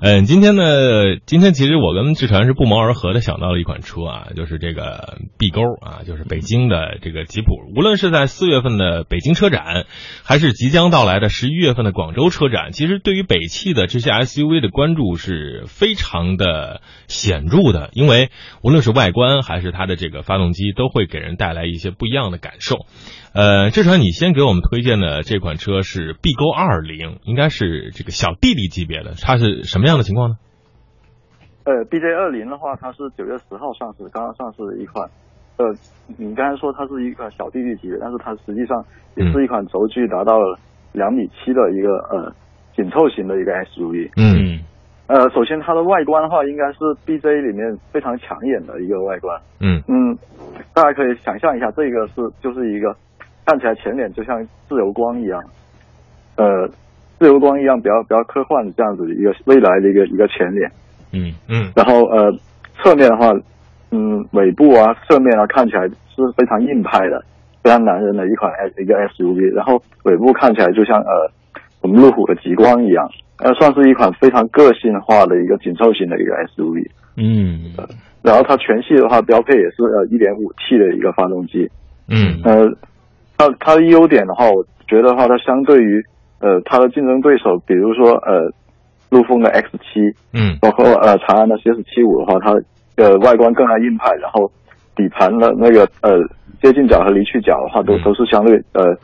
嗯，今天呢，今天其实我跟志传是不谋而合的想到了一款车啊，就是这个 B 勾啊，就是北京的这个吉普。无论是在四月份的北京车展，还是即将到来的十一月份的广州车展，其实对于北汽的这些 SUV 的关注是非常的显著的，因为无论是外观还是它的这个发动机，都会给人带来一些不一样的感受。呃，志传，你先给我们推荐的这款车是 B 勾二零，应该是这个小弟弟级别的，它是什么样样的情况呢？呃，BJ 二零的话，它是九月十号上市，刚刚上市的一款。呃，你刚才说它是一款小弟弟级别，但是它实际上也是一款轴距达到了两米七的一个呃紧凑型的一个 SUV。嗯。呃，首先它的外观的话，应该是 BJ 里面非常抢眼的一个外观。嗯嗯，大家可以想象一下，这个是就是一个。看起来前脸就像自由光一样，呃，自由光一样比较比较科幻的这样子一个未来的一个一个前脸，嗯。嗯，然后呃侧面的话，嗯尾部啊侧面啊看起来是非常硬派的，非常男人的一款 S 一个 SUV，然后尾部看起来就像呃我们路虎的极光一样，呃算是一款非常个性化的一个紧凑型的一个 SUV，嗯，然后它全系的话标配也是呃一点五 T 的一个发动机，嗯。呃。它它的优点的话，我觉得的话，它相对于呃它的竞争对手，比如说呃陆风的 X 七，嗯，包括呃长安的 CS 七五的话，它呃外观更加硬派，然后底盘的那个呃接近角和离去角的话，都都是相对呃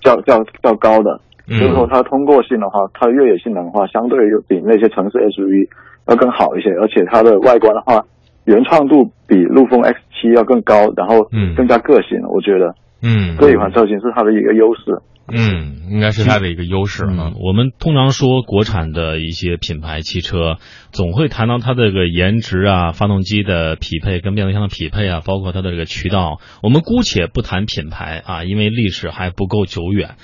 较较较高的，所以说它通过性的话，它的越野性能的话，相对又比那些城市 SUV 要更好一些，而且它的外观的话，原创度比陆风 X 七要更高，然后更加个性，我觉得。嗯，这一款车型是它的一个优势。嗯，应该是它的一个优势啊。我们通常说国产的一些品牌汽车，总会谈到它的这个颜值啊、发动机的匹配跟变速箱的匹配啊，包括它的这个渠道。我们姑且不谈品牌啊，因为历史还不够久远。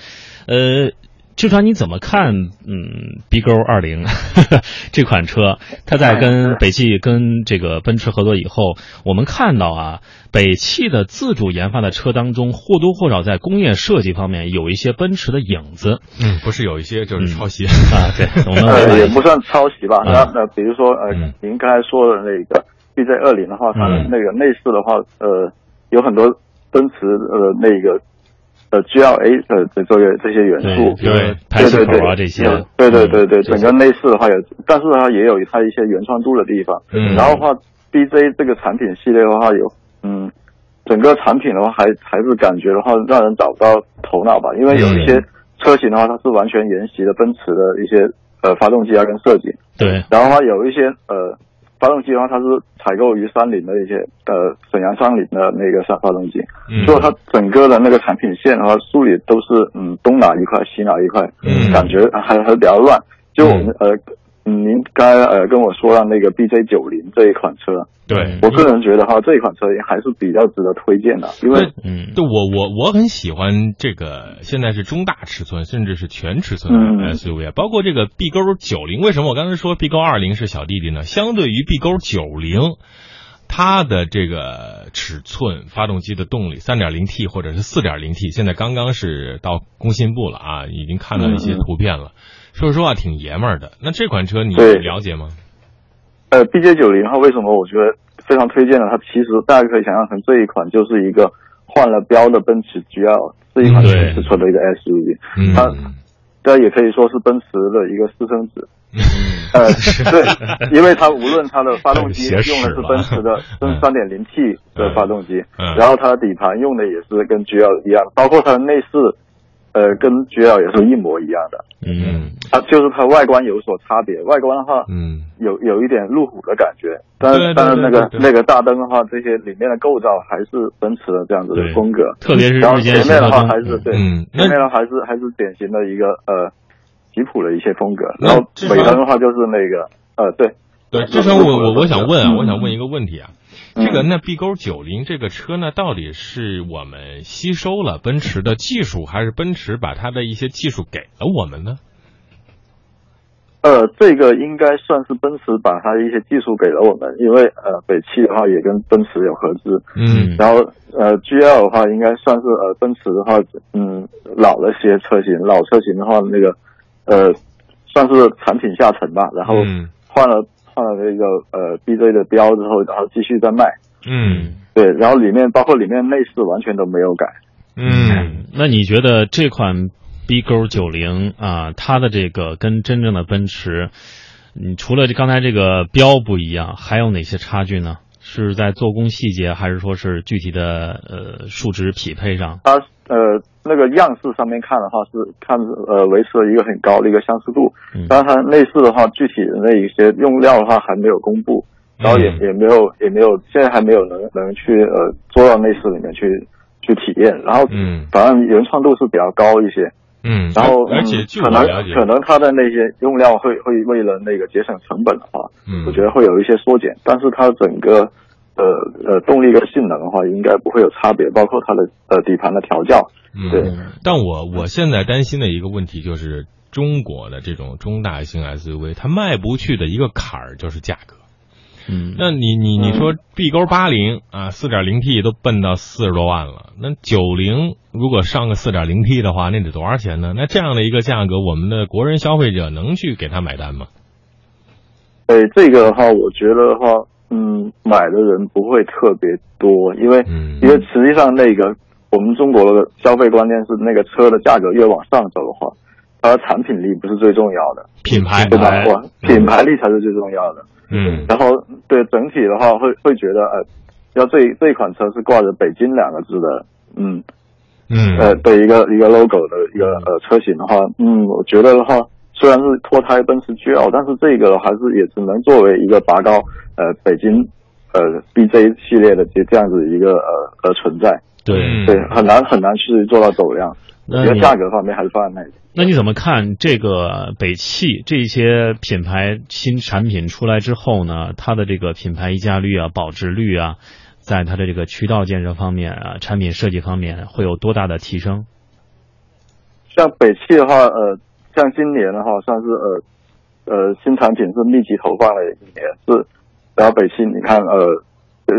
呃。志川，你怎么看？嗯，B 勾二零 这款车，它在跟北汽、跟这个奔驰合作以后，我们看到啊，北汽的自主研发的车当中，或多或少在工业设计方面有一些奔驰的影子。嗯，不是有一些就是抄袭啊？对，我们也不算抄袭吧。那那比如说呃，您刚才说的那个 BJ 二零的话，它的那个内饰的话，呃，有很多奔驰呃那个。呃，GLA 的这这个这些元素，对对对对这些，对对对对，整个内饰的话有，但是它也有它一些原创度的地方。嗯，然后的话，BJ 这个产品系列的话有，嗯，整个产品的话还还是感觉的话让人找不到头脑吧，因为有一些车型的话它是完全沿袭了奔驰的一些呃发动机啊跟设计。对，然后的话有一些呃。发动机的话，它是采购于三菱的一些呃沈阳三菱的那个发发动机，所以它整个的那个产品线的话，梳理都是嗯东哪一块西哪一块，感觉还还比较乱。就我们呃。嗯，您刚才呃跟我说了那个 BJ 九零这一款车，对我个人觉得哈，这一款车还是比较值得推荐的，因为嗯，对我我我很喜欢这个现在是中大尺寸甚至是全尺寸的 SUV，包括这个 B 勾九零。为什么我刚才说 B 勾二零是小弟弟呢？相对于 B 勾九零，它的这个尺寸、发动机的动力，三点零 T 或者是四点零 T，现在刚刚是到工信部了啊，已经看到一些图片了。说实话，挺爷们儿的。那这款车你了解吗？呃，B J 九零号，为什么我觉得非常推荐呢？它其实大家可以想象成这一款就是一个换了标的奔驰 G L，这一款全尺寸的一个 S U V。它，这也可以说是奔驰的一个私生子。呃，对，因为它无论它的发动机用的是奔驰的真三点零 T 的发动机，然后它的底盘用的也是跟 G L 一样，包括它的内饰。呃，跟 GL 也是一模一样的，嗯，它就是它外观有所差别，外观的话，嗯，有有一点路虎的感觉，但是但是那个那个大灯的话，这些里面的构造还是奔驰的这样子的风格，特别是然后前面的话还是对，嗯，前面的还是还是典型的一个呃吉普的一些风格，然后尾灯的话就是那个呃对，对，之前我我我想问啊，我想问一个问题啊。这个那 B 勾九零这个车呢，到底是我们吸收了奔驰的技术，还是奔驰把它的一些技术给了我们呢？呃，这个应该算是奔驰把它的一些技术给了我们，因为呃，北汽的话也跟奔驰有合资，嗯，然后呃，GL 的话应该算是呃，奔驰的话，嗯，老了些车型，老车型的话，那个呃，算是产品下沉吧，然后换了换了那个呃 BJ 的标之后，然后继续再卖。嗯，对，然后里面包括里面内饰完全都没有改。嗯，那你觉得这款 B 勾九零啊，它的这个跟真正的奔驰，你除了这刚才这个标不一样，还有哪些差距呢？是在做工细节，还是说是具体的呃数值匹配上？它呃那个样式上面看的话是看呃维持了一个很高的一个相似度，当然它内饰的话，具体的那一些用料的话还没有公布，然后也也没有也没有现在还没有能能去呃做到内饰里面去去体验，然后嗯，反正原创度是比较高一些，嗯，然后而且据我可能了解，可能它的那些用料会会为了那个节省成本的话，嗯，我觉得会有一些缩减，但是它整个呃呃动力跟性能的话，应该不会有差别，包括它的呃底盘的调教。嗯，对。但我我现在担心的一个问题就是，中国的这种中大型 SUV，它迈不去的一个坎儿就是价格。嗯，那你你你说 B 勾八零啊，四点零 T 都奔到四十多万了，那九零如果上个四点零 T 的话，那得多少钱呢？那这样的一个价格，我们的国人消费者能去给他买单吗？哎这个的话，我觉得的话，嗯，买的人不会特别多，因为、嗯因为实际上那个我们中国的消费观念是，那个车的价格越往上走的话，它的产品力不是最重要的，品牌品牌力才是最重要的。嗯然后对整体的话，会会觉得呃，要这这款车是挂着北京两个字的，嗯嗯呃的一个一个 logo 的一个呃车型的话，嗯，我觉得的话，虽然是脱胎奔驰 GL，但是这个还是也只能作为一个拔高呃北京呃 BJ 系列的这这样子一个呃呃存在，对。嗯对，很难很难去做到走量。我那你觉得价格方面还是放在那里。那你怎么看这个北汽这些品牌新产品出来之后呢？它的这个品牌溢价率啊、保值率啊，在它的这个渠道建设方面啊、产品设计方面会有多大的提升？像北汽的话，呃，像今年的话，算是呃呃新产品是密集投放了一年，是，然后北汽你看呃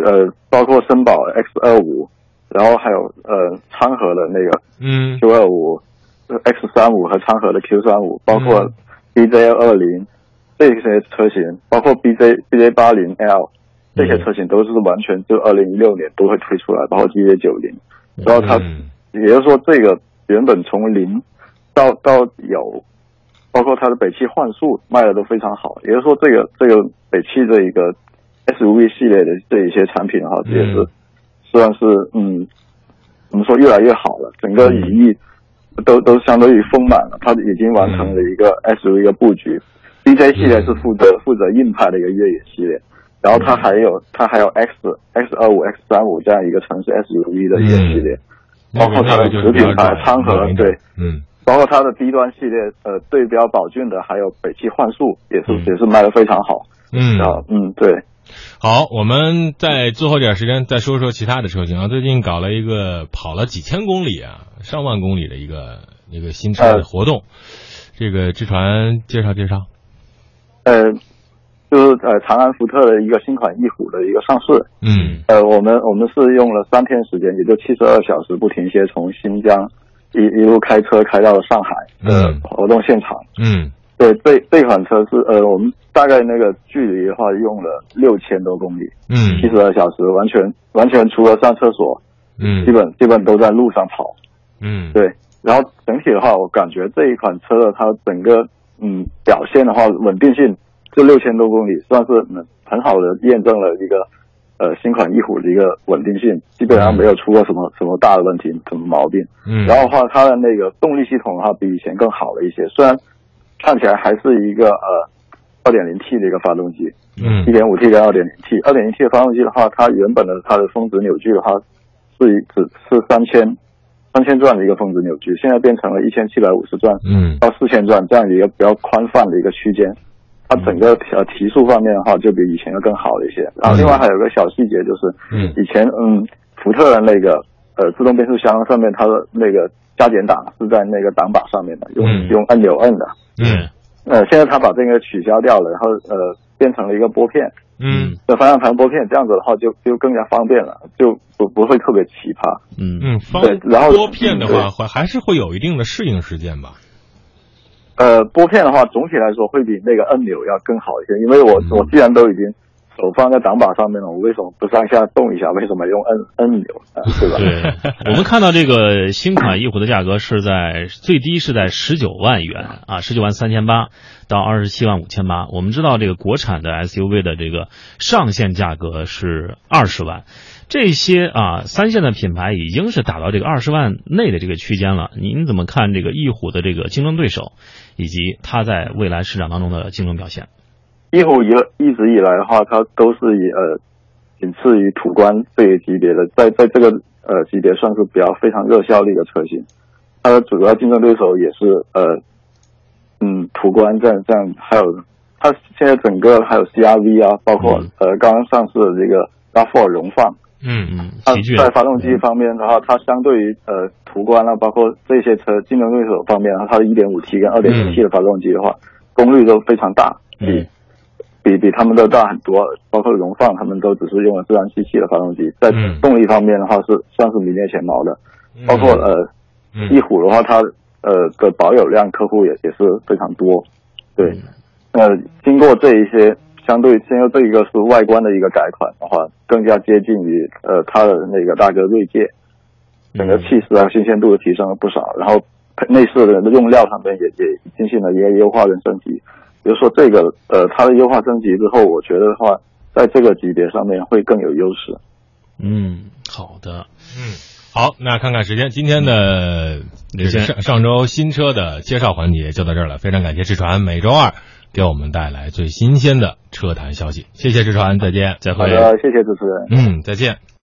呃包括绅宝 X 二五，然后还有呃昌河的那个嗯。Q 二五、X 三五和昌河的 Q 三五，包括嗯。BJ 二零这些车型，包括 BJ BJ 八零 L 这些车型都是完全就二零一六年都会推出来，包括 BJ 九零，然后它嗯。也就是说，这个原本从零到到有，包括它的北汽幻速卖的都非常好。也就是说，这个这个北汽这一个 SUV 系列的这一些产品哈，也是算是嗯，怎么说越来越好了。整个羽翼都都相当于丰满了，它已经完成了一个 SUV 的布局。DJ 系列是负责负责硬派的一个越野系列，然后它还有它还有 X X 二五 X 三五这样一个城市 SUV 的一个系列。包括它的子品牌昌河，对，嗯，包括它的低端系列，呃，对标宝骏的，还有北汽幻速，也是、嗯也是卖的非常好。嗯啊，嗯，对。好，我们在最后点时间再说说其他的车型啊。最近搞了一个跑了几千公里啊，上万公里的一个一个新车的活动，这个志传介绍介绍。呃，就是呃长安福特的一个新款翼虎的一个上市。嗯呃，我们我们是用了三天时间，也就七十二小时不停歇，从新疆一一路开车开到了上海的嗯活动现场。嗯对，这这款车是呃，我们大概那个距离的话用了六千多公里，嗯七嗯十二小时，完全完全除了上厕所，嗯基本基本都在路上跑。嗯对，然后整体的话，我感觉这一款车的它整个嗯表现的话，稳定性这六千多公里算是嗯很好的验证了一个呃新款翼虎的一个稳定性，基本上没有出过什么什么大的问题，什么毛病。嗯，然后的话，它的那个动力系统的话，比以前更好了一些，虽然看起来还是一个呃二点零 T 的一个发动机，嗯。一点五 T 跟二点零 T，二点零 T 的发动机的话，它原本的它的峰值扭矩的话是一只是三千三千转的一个峰值扭矩，现在变成了一千七百五十转嗯。到四千转这样一个比较宽泛的一个区间。它整个呃提速方面的话，就比以前要更好了一些。然后另外还有个小细节就是，嗯。以前嗯福特的那个呃自动变速箱上面它的那个加减档是在那个档把上面的，用、嗯。用按钮摁的。嗯。呃，现在它把这个取消掉了，然后呃变成了一个拨片，嗯。的方向盘拨片，这样子的话就就更加方便了，就不不会特别奇葩。嗯。嗯，方对然后拨片的话，会还是会有一定的适应时间吧？呃，拨片的话，总体来说会比那个按钮要更好一些，因为我我既然都已经手放在挡把上面了，我为什么不上下动一下？为什么用摁摁钮？对吧？对，我们看到这个新款翼虎的价格是在最低是在十九万元啊，十九万三千八到二十七万五千八。我们知道这个国产的 SUV 的这个上限价格是二十万。这些啊，三线的品牌已经是打到这个二十万内的这个区间了。您怎么看这个翼虎的这个竞争对手，以及它在未来市场当中的竞争表现？翼虎一一直以来的话，它都是以呃仅次于途观这一级别的，在在这个呃级别算是比较非常热销的一个车型。它的主要竞争对手也是呃嗯途观这样这样，还有它现在整个还有 CRV 啊，包括呃刚刚上市的这个 RAV4 荣放。嗯嗯，它在发动机方面的话，它相对于呃途观啊，包括这些车竞争对手方面，它的 1.5T 跟 2.0T 的发动机的话，功率都非常大，比比比他们都大很多。包括荣放，他们都只是用了自然吸气的发动机，在动力方面的话是算是名列前茅的。包括呃翼虎的话，它呃的保有量客户也也是非常多。对，呃经过这一些。相对，现在这一个是外观的一个改款的话，更加接近于呃它的那个大哥锐界，整个气势啊新鲜度提升了不少，然后内饰的用料上面也也进行了一个优化跟升级。比如说这个呃它的优化升级之后，我觉得的话，在这个级别上面会更有优势。嗯，好的，嗯，好，那看看时间，今天的上上周新车的介绍环节就到这儿了，非常感谢志传每周二。给我们带来最新鲜的车坛消息，谢谢志传，再见，再会。好的，谢谢主持人。嗯，再见。